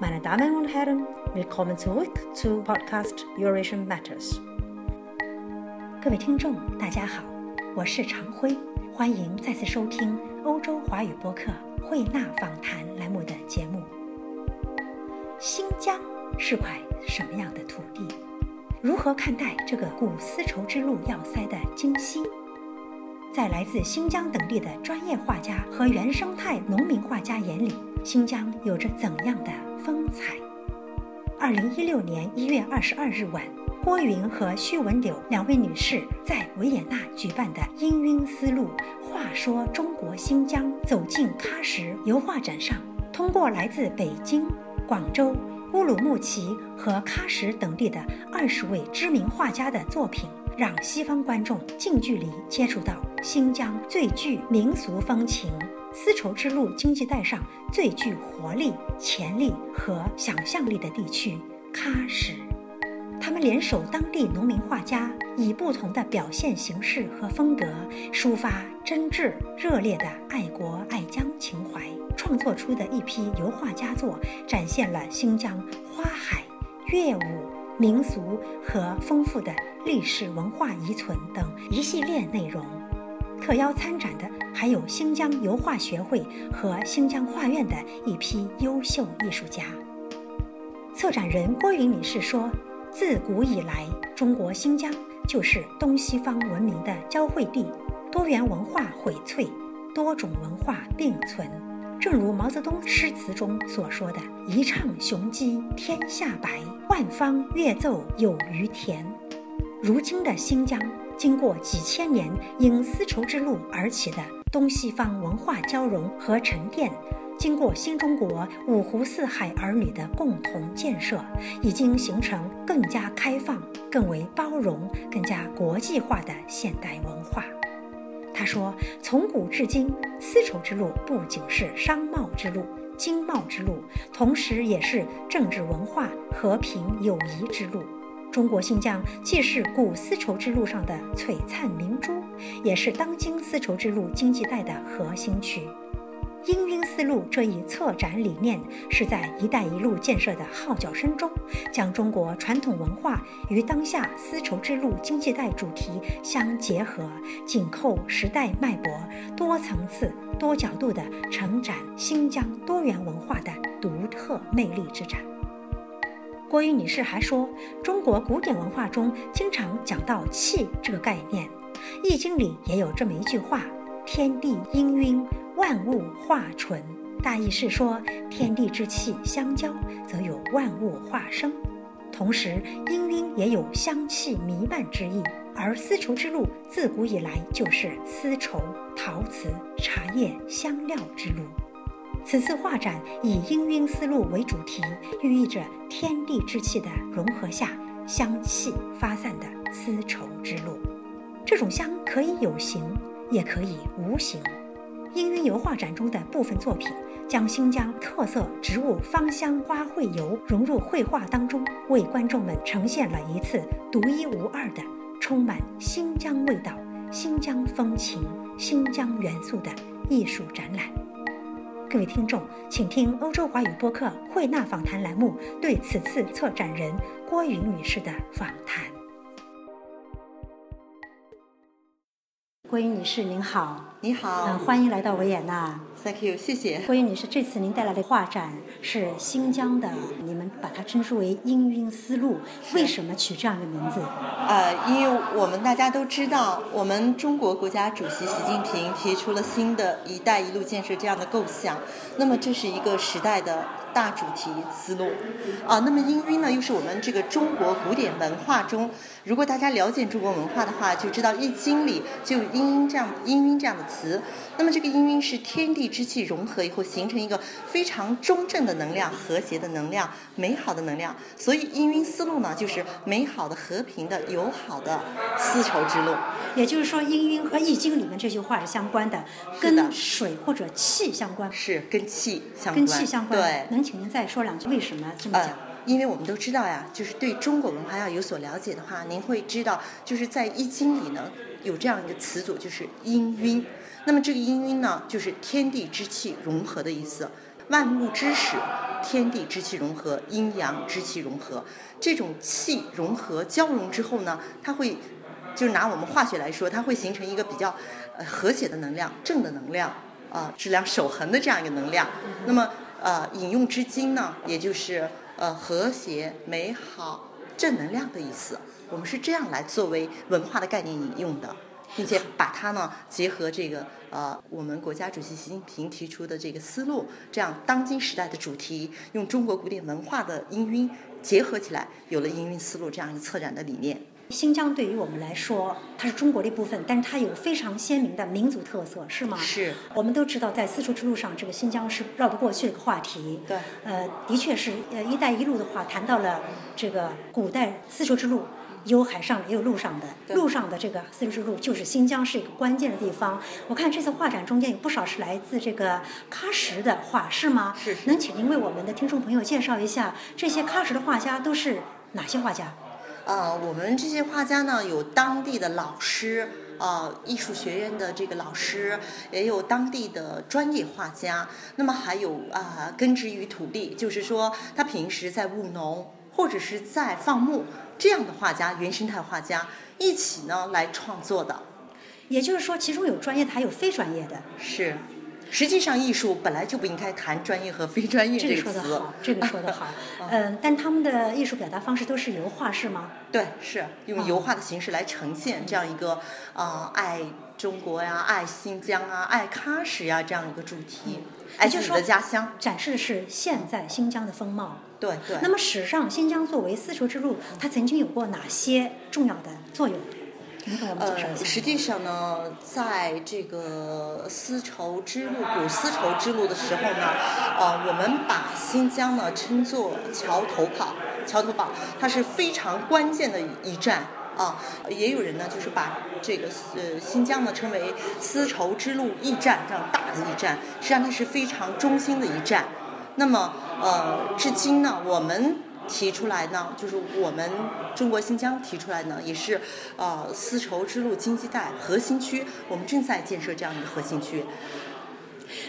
Meine Damen und Herren, willkommen zurück zu Podcast Eurasian Matters。各位听众，大家好，我是常辉，欢迎再次收听欧洲华语播客慧纳访谈栏目的节目。新疆是块什么样的土地？如何看待这个古丝绸之路要塞的今昔？在来自新疆等地的专业画家和原生态农民画家眼里，新疆有着怎样的？风采。二零一六年一月二十二日晚，郭云和徐文柳两位女士在维也纳举办的“氤氲丝路，话说中国新疆，走进喀什”油画展上，通过来自北京、广州、乌鲁木齐和喀什等地的二十位知名画家的作品，让西方观众近距离接触到新疆最具民俗风情。丝绸之路经济带上最具活力、潜力和想象力的地区——喀什，他们联手当地农民画家，以不同的表现形式和风格，抒发真挚热烈的爱国爱疆情怀，创作出的一批油画佳作，展现了新疆花海、乐舞、民俗和丰富的历史文化遗存等一系列内容。特邀参展的还有新疆油画学会和新疆画院的一批优秀艺术家。策展人郭云女士说：“自古以来，中国新疆就是东西方文明的交汇地，多元文化荟萃，多种文化并存。正如毛泽东诗词中所说的：‘一唱雄鸡天下白，万方乐奏有余田。’如今的新疆。”经过几千年因丝绸之路而起的东西方文化交融和沉淀，经过新中国五湖四海儿女的共同建设，已经形成更加开放、更为包容、更加国际化的现代文化。他说：“从古至今，丝绸之路不仅是商贸之路、经贸之路，同时也是政治文化、和平友谊之路。”中国新疆既是古丝绸之路上的璀璨明珠，也是当今丝绸之路经济带的核心区。氤氲丝路这一策展理念，是在“一带一路”建设的号角声中，将中国传统文化与当下丝绸之路经济带主题相结合，紧扣时代脉搏，多层次、多角度地承展新疆多元文化的独特魅力之展。郭玉女士还说，中国古典文化中经常讲到“气”这个概念，《易经》里也有这么一句话：“天地氤氲，万物化纯。”大意是说，天地之气相交，则有万物化生。同时，氤氲也有香气弥漫之意。而丝绸之路自古以来就是丝绸、陶瓷、茶叶、香料之路。此次画展以氤氲丝路为主题，寓意着天地之气的融合下，香气发散的丝绸之路。这种香可以有形，也可以无形。氤氲油画展中的部分作品，将新疆特色植物芳香花卉油融入绘画当中，为观众们呈现了一次独一无二的、充满新疆味道、新疆风情、新疆元素的艺术展览。各位听众，请听欧洲华语播客慧纳访谈栏目对此次策展人郭云女士的访谈。郭云女士，您好。你好。嗯，欢迎来到维也纳。Thank you，谢谢。郭云女士，这次您带来的画展是新疆的，你们把它称之为“氤氲丝路”，为什么取这样的名字？呃，因为我们大家都知道，我们中国国家主席习近平提出了新的一带一路建设这样的构想，那么这是一个时代的。大主题思路，啊，那么氤氲呢，又是我们这个中国古典文化中，如果大家了解中国文化的话，就知道《易经》里就有“氤氲”这样“氤氲”这样的词。那么这个氤氲是天地之气融合以后形成一个非常中正的能量、和谐的能量、美好的能量。所以氤氲思路呢，就是美好的、和平的、友好的丝绸之路。也就是说，氤氲和《易经》里面这句话是相关的，跟水或者气相关。是跟气相关。跟气相关。对。能请您再说两句为什么这么讲？因为我们都知道呀，就是对中国文化要有所了解的话，您会知道，就是在《易经》里呢有这样一个词组，就是氤氲。那么这个氤氲呢，就是天地之气融合的意思。万物之始，天地之气融合，阴阳之气融合，这种气融合交融之后呢，它会，就拿我们化学来说，它会形成一个比较呃和谐的能量，正的能量，啊、质量守恒的这样一个能量。那么呃，引用之精呢，也就是呃和谐、美好、正能量的意思。我们是这样来作为文化的概念引用的，并且把它呢结合这个呃我们国家主席习近平提出的这个思路，这样当今时代的主题，用中国古典文化的音韵结合起来，有了音韵思路这样一个策展的理念。新疆对于我们来说，它是中国的一部分，但是它有非常鲜明的民族特色，是吗？是。我们都知道，在丝绸之路上，这个新疆是绕不过去的一个话题。对。呃，的确是，呃，“一带一路”的话谈到了这个古代丝绸之路，有海上也有陆上的，对陆上的这个丝绸之路就是新疆是一个关键的地方。我看这次画展中间有不少是来自这个喀什的画，是吗？是是能请您为我们的听众朋友介绍一下这些喀什的画家都是哪些画家？呃，我们这些画家呢，有当地的老师，呃，艺术学院的这个老师，也有当地的专业画家，那么还有啊、根植于土地，就是说他平时在务农或者是在放牧这样的画家，原生态画家一起呢来创作的。也就是说，其中有专业的，还有非专业的。是，实际上艺术本来就不应该谈专业和非专业这个个词。说得好，这个说得好。嗯，但他们的艺术表达方式都是油画，是吗？对，是用油画的形式来呈现这样一个呃爱中国呀、爱新疆啊、爱喀什呀这样一个主题，爱自己也就是说的家乡。展示的是现在新疆的风貌。对对。那么史上新疆作为丝绸之路，它曾经有过哪些重要的作用？呃，实际上呢，在这个丝绸之路、古丝绸之路的时候呢，呃，我们把新疆呢称作桥头堡，桥头堡它是非常关键的一站。啊，也有人呢，就是把这个呃新疆呢称为丝绸之路驿站这样大的驿站，实际上它是非常中心的一站。那么呃，至今呢，我们提出来呢，就是我们中国新疆提出来呢，也是呃丝绸之路经济带核心区，我们正在建设这样一个核心区。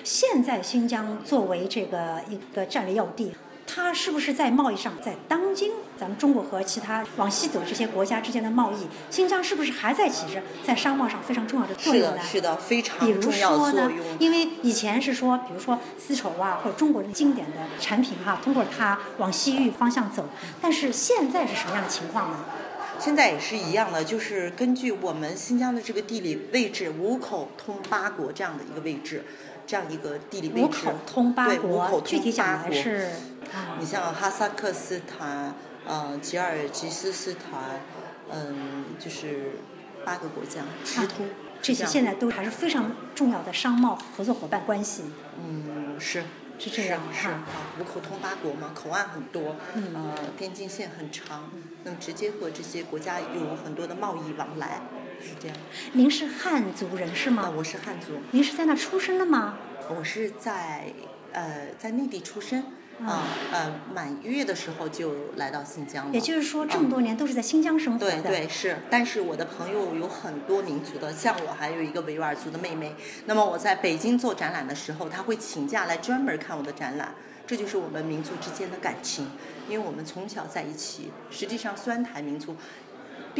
现在新疆作为这个一个战略要地，它是不是在贸易上，在当今咱们中国和其他往西走这些国家之间的贸易，新疆是不是还在起着在商贸上非常重要的作，用呢？是的，非比如常重要的作用。，因为以前是说，比如说丝绸啊，或者中国人经典的产品哈、通过它往西域方向走。但是现在是什么样的情况呢？现在也是一样的，就是根据我们新疆的这个地理位置，五口通八国这样的一个位置，这样一个地理位置。五口通八对，五口国，通具体讲八国来是啊你，像哈萨克斯坦、呃吉尔吉斯斯坦，嗯、就是八个国家直通。这些现在都还是非常重要的商贸合作伙伴关系。嗯是是这样哈是啊，五口通八国嘛，口岸很多，嗯呃，边境线很长，那么直接和这些国家有很多的贸易往来，是这样。您是汉族人是啊，吗？我是汉族，您是在那出生的吗？我是在呃在内地出生，啊呃满月的时候就来到新疆了。也就是说，这么多年都是在新疆生活的。对对是，但是我的朋友有很多民族的，像我还有一个维吾尔族的妹妹。那么我在北京做展览的时候，她会请假来专门看我的展览，这就是我们民族之间的感情，因为我们从小在一起。实际上，酸台民族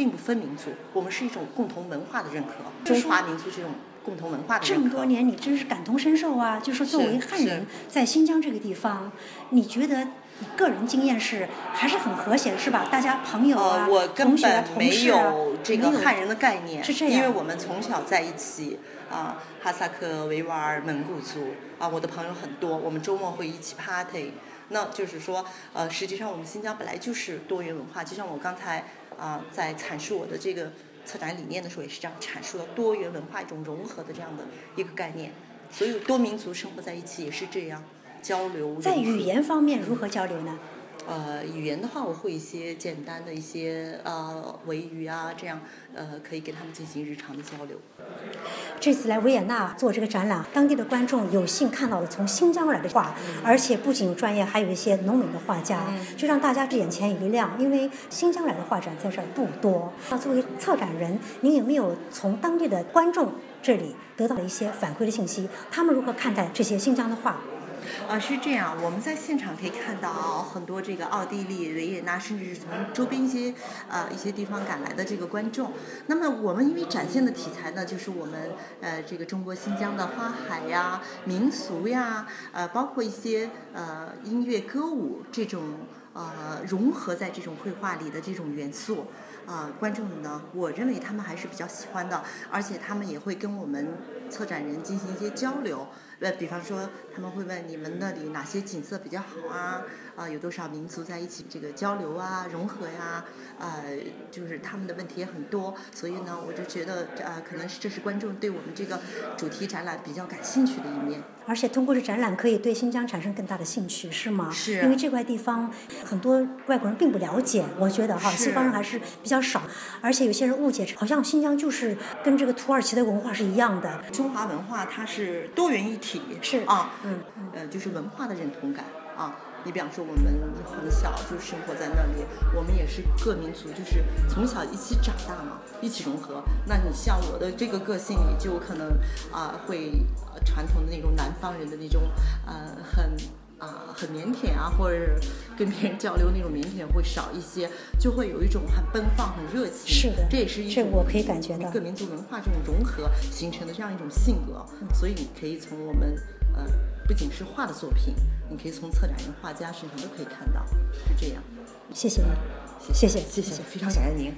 并不分民族，我们是一种共同文化的认可，中华民族这种共同文化的认可。这么多年，你真是感同身受啊！就说作为汉人，在新疆这个地方，你觉得你个人经验是还是很和谐，是吧？大家朋友啊、呃，我根本没有这个汉人的概念，是这样因为我们从小在一起啊，哈萨克、维吾尔、蒙古族啊，我的朋友很多，我们周末会一起 party。那就是说，呃，实际上我们新疆本来就是多元文化，就像我刚才啊、在阐述我的这个策展理念的时候，也是这样阐述了多元文化一种融合的这样的一个概念。所有多民族生活在一起也是这样交流。在语言方面如何交流呢？呃，语言的话，我会一些简单的一些呃维语啊，这样呃可以给他们进行日常的交流。这次来维也纳做这个展览，当地的观众有幸看到了从新疆来的画，而且不仅有专业，还有一些农民的画家，就让大家眼前一亮。因为新疆来的画展在这儿不多。那作为策展人，您有没有从当地的观众这里得到了一些反馈的信息？他们如何看待这些新疆的画？呃，是这样，我们在现场可以看到很多这个奥地利、维也纳，甚至是从周边一些呃一些地方赶来的这个观众。那么我们因为展现的题材呢，就是我们呃这个中国新疆的花海呀、民俗呀，呃，包括一些呃音乐歌舞这种呃融合在这种绘画里的这种元素。啊，观众呢，我认为他们还是比较喜欢的，而且他们也会跟我们策展人进行一些交流。呃，比方说他们会问你们那里哪些景色比较好啊？啊，有多少民族在一起这个交流啊、融合呀？呃，就是他们的问题也很多，所以呢，我就觉得呃，可能是这是观众对我们这个主题展览比较感兴趣的一面。而且通过这展览，可以对新疆产生更大的兴趣，是吗？是。因为这块地方很多外国人并不了解，我觉得哈，西方人还是比较少。而且有些人误解，好像新疆就是跟这个土耳其的文化是一样的。中华文化它是多元一体，是啊，嗯，呃，就是文化的认同感啊。你比方说，我们很小就生活在那里，我们也是各民族，就是从小一起长大嘛，一起融合。那你像我的这个个性也，就可能啊，会传统的那种南方人的那种，呃，很啊，很腼腆啊，或者跟别人交流那种腼腆会少一些，就会有一种很奔放、很热情。是的，这也是一种我可以感觉到各民族文化这种融合形成的这样一种性格。所以你可以从我们呃。不仅是画的作品，你可以从策展人、画家身上都可以看到，是这样。谢谢您，谢谢，谢谢，非常感谢您。